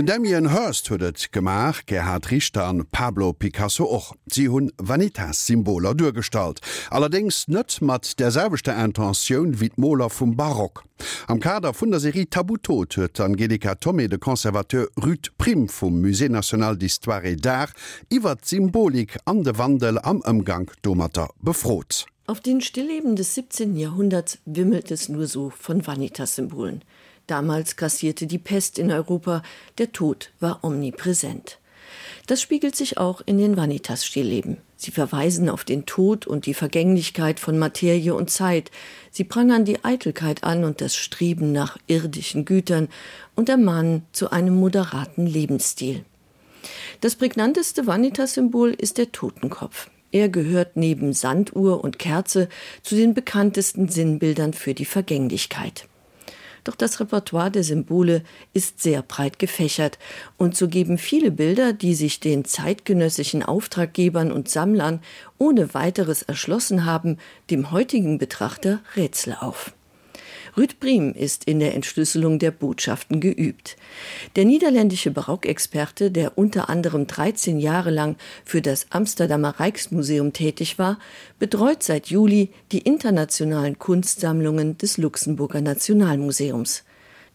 Den Damien Hurst huet gemach Gerhard Richter an Pablo Picasso och. Sie hunn VanitasSymboler durchgestalt. Allerdings nett mat derselbechte Intentionioun wie d Moller vum Barock. Am Kader vun der Serie Tabutot huet Angelika Tommy de Konservateur Rüd Prim vum Musée National d'Histoire d'Ar iwwer Symbolik an de Wandel am Ömgang Domater befrot. Auf den Stillleben des 17. Jahrhunderts wimmelt es nur so von Vanitas-Symbolen. Damals kassierte die Pest in Europa, der Tod war omnipräsent. Das spiegelt sich auch in den Vanitas-Stillleben. Sie verweisen auf den Tod und die Vergänglichkeit von Materie und Zeit. Sie prangern die Eitelkeit an und das Streben nach irdischen Gütern und ermahnen zu einem moderaten Lebensstil. Das prägnanteste Vanitas-Symbol ist der Totenkopf. Er gehört neben Sanduhr und Kerze zu den bekanntesten Sinnbildern für die Vergänglichkeit doch das Repertoire der Symbole ist sehr breit gefächert und so geben viele Bilder, die sich den zeitgenössischen Auftraggebern und Sammlern ohne weiteres erschlossen haben, dem heutigen Betrachter Rätsel auf. Rüdbrim ist in der Entschlüsselung der Botschaften geübt. Der niederländische Barockexperte, der unter anderem 13 Jahre lang für das Amsterdamer Reichsmuseum tätig war, betreut seit Juli die internationalen Kunstsammlungen des Luxemburger Nationalmuseums.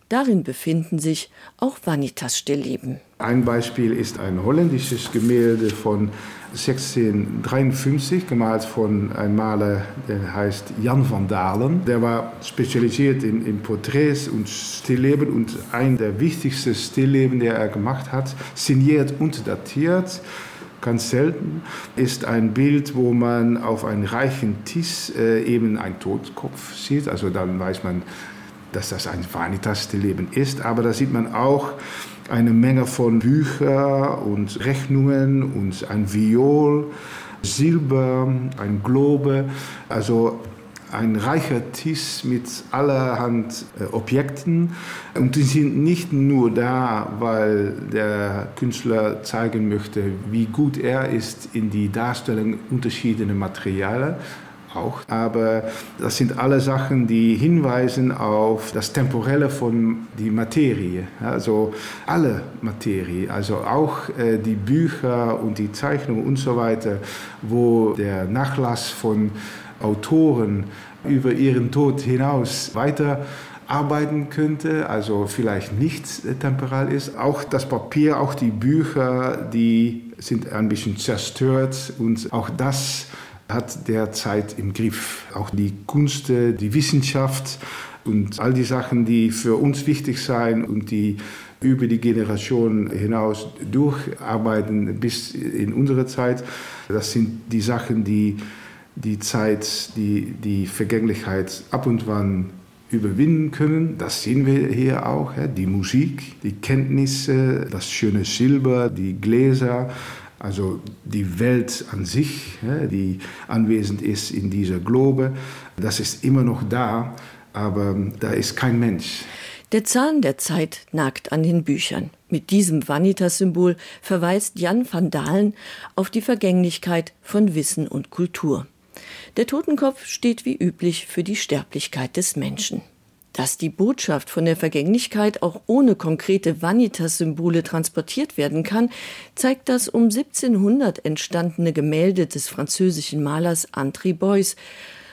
Darin befinden sich auch Vanitas Stillleben. Ein Beispiel ist ein holländisches Gemälde von 1653 gemalt von einem Maler, der heißt Jan van Dalen. Der war spezialisiert in, in Porträts und Stillleben und ein der wichtigsten Stillleben, der er gemacht hat, signiert und datiert. Ganz selten ist ein Bild, wo man auf einen reichen Tisch äh, eben einen Todkopf sieht. Also dann weiß man, dass das ein Vanitas-Leben ist. Aber da sieht man auch eine Menge von Büchern und Rechnungen und ein Viol, Silber, ein Globe, also ein reicher Tisch mit allerhand äh, Objekten. Und die sind nicht nur da, weil der Künstler zeigen möchte, wie gut er ist in die Darstellung unterschiedlicher Materialien, auch. Aber das sind alle Sachen, die hinweisen auf das Temporelle von die Materie, also alle Materie, also auch äh, die Bücher und die Zeichnungen und so weiter, wo der Nachlass von Autoren über ihren Tod hinaus weiter arbeiten könnte, also vielleicht nicht temporal ist. Auch das Papier, auch die Bücher, die sind ein bisschen zerstört und auch das, hat derzeit im Griff. Auch die Kunst, die Wissenschaft und all die Sachen, die für uns wichtig sein und die über die Generation hinaus durcharbeiten bis in unsere Zeit, das sind die Sachen, die die Zeit, die die Vergänglichkeit ab und wann überwinden können. Das sehen wir hier auch. Die Musik, die Kenntnisse, das schöne Silber, die Gläser, also die Welt an sich, die anwesend ist in dieser Globe, das ist immer noch da, aber da ist kein Mensch. Der Zahn der Zeit nagt an den Büchern. Mit diesem Vanitas-Symbol verweist Jan van Dahlen auf die Vergänglichkeit von Wissen und Kultur. Der Totenkopf steht wie üblich für die Sterblichkeit des Menschen. Dass die Botschaft von der Vergänglichkeit auch ohne konkrete Vanitas-Symbole transportiert werden kann, zeigt das um 1700 entstandene Gemälde des französischen Malers André Beuys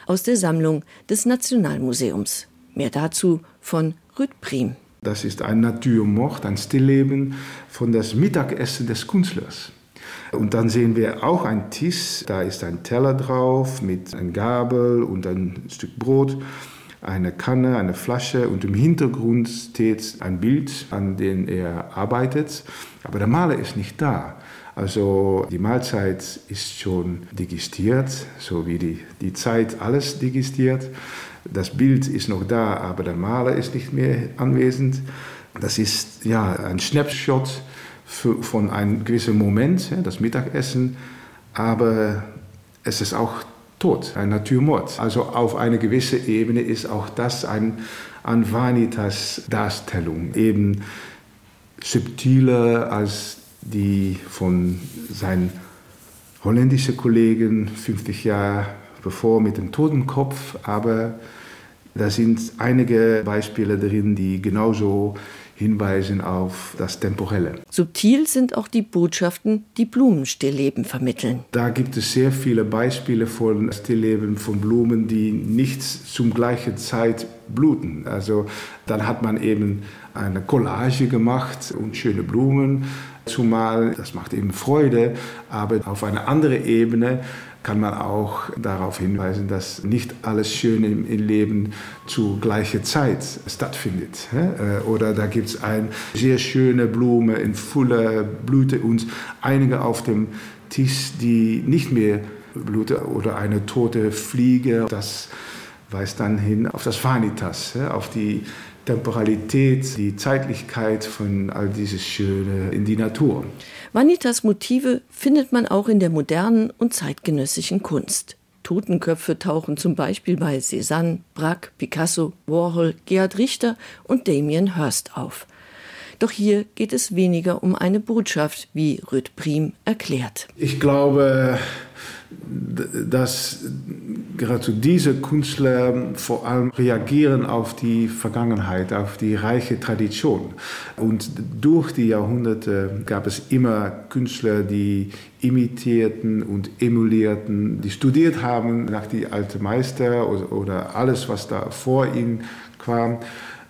aus der Sammlung des Nationalmuseums. Mehr dazu von Rüd Prim. Das ist ein Naturmord, ein Stillleben von das Mittagessen des Künstlers. Und dann sehen wir auch ein Tisch, da ist ein Teller drauf mit ein Gabel und ein Stück Brot eine Kanne, eine Flasche und im Hintergrund steht ein Bild, an dem er arbeitet. Aber der Maler ist nicht da. Also die Mahlzeit ist schon digistiert, so wie die, die Zeit alles digistiert. Das Bild ist noch da, aber der Maler ist nicht mehr anwesend. Das ist ja ein Snapshot für, von einem gewissen Moment, das Mittagessen, aber es ist auch Tod, ein Naturmord. Also auf eine gewisse Ebene ist auch das ein an Vanitas Darstellung, eben subtiler als die von seinen holländischen Kollegen 50 Jahre bevor mit dem Totenkopf, aber da sind einige Beispiele drin, die genauso hinweisen auf das Temporelle. Subtil sind auch die Botschaften, die Blumenstillleben vermitteln. Da gibt es sehr viele Beispiele von Stillleben von Blumen, die nicht zum gleichen Zeit bluten. Also dann hat man eben eine Collage gemacht und schöne Blumen, zumal das macht eben Freude, aber auf eine andere Ebene, kann man auch darauf hinweisen, dass nicht alles Schöne im Leben zu gleicher Zeit stattfindet. Äh, oder da gibt es eine sehr schöne Blume in voller Blüte und einige auf dem Tisch, die nicht mehr blute oder eine tote Fliege. Das weist dann hin auf das Vanitas, auf die Temporalität, die Zeitlichkeit von all dieses Schöne in die Natur. Vanitas Motive findet man auch in der modernen und zeitgenössischen Kunst. Totenköpfe tauchen zum Beispiel bei Cézanne, Braque, Picasso, Warhol, Gerhard Richter und Damien Hirst auf. Doch hier geht es weniger um eine Botschaft, wie Röd Prim erklärt. Ich glaube, dass gerade diese Künstler vor allem reagieren auf die Vergangenheit, auf die reiche Tradition. Und durch die Jahrhunderte gab es immer Künstler, die imitierten und emulierten, die studiert haben nach die alte Meister oder, oder alles, was da vor ihnen kam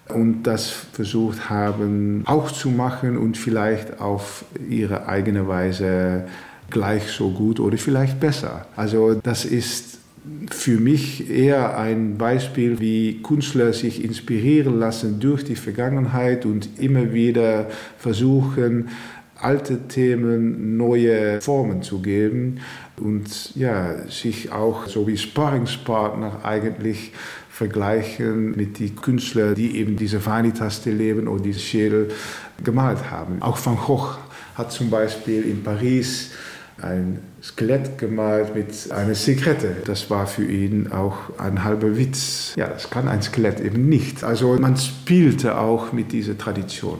und das versucht haben auch zu machen und vielleicht auf ihre eigene Weise gleich so gut oder vielleicht besser. Also das ist für mich eher ein Beispiel, wie Künstler sich inspirieren lassen durch die Vergangenheit und immer wieder versuchen, alte Themen neue Formen zu geben und ja, sich auch so wie Sparringspartner eigentlich vergleichen mit die Künstler, die eben diese Vanitaste leben oder diese Schädel gemalt haben. Auch Van Gogh hat zum Beispiel in Paris, ein Skelett gemalt mit einer Zigarette. Das war für ihn auch ein halber Witz. Ja, das kann ein Skelett eben nicht. Also man spielte auch mit dieser Tradition.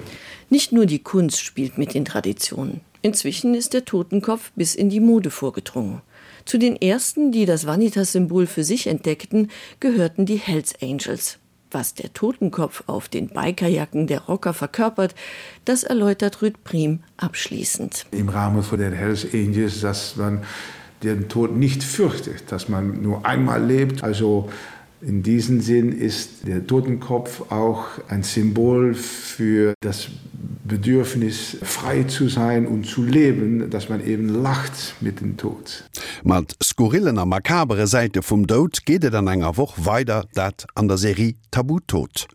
Nicht nur die Kunst spielt mit den Traditionen. Inzwischen ist der Totenkopf bis in die Mode vorgedrungen. Zu den ersten, die das Vanitas-Symbol für sich entdeckten, gehörten die Hells Angels. Was der Totenkopf auf den Bikerjacken der Rocker verkörpert, das erläutert Rüd Prim abschließend. Im Rahmen von den Hells Angels, dass man den Tod nicht fürchtet, dass man nur einmal lebt. Also in diesem Sinn ist der Totenkopf auch ein Symbol für das Bedürfnis, frei zu sein und zu leben, dass man eben lacht mit dem Tod. Mat skurrillener makabere Seite vum Dod geht dann enger woch weiter dat an der Serie Tabutod.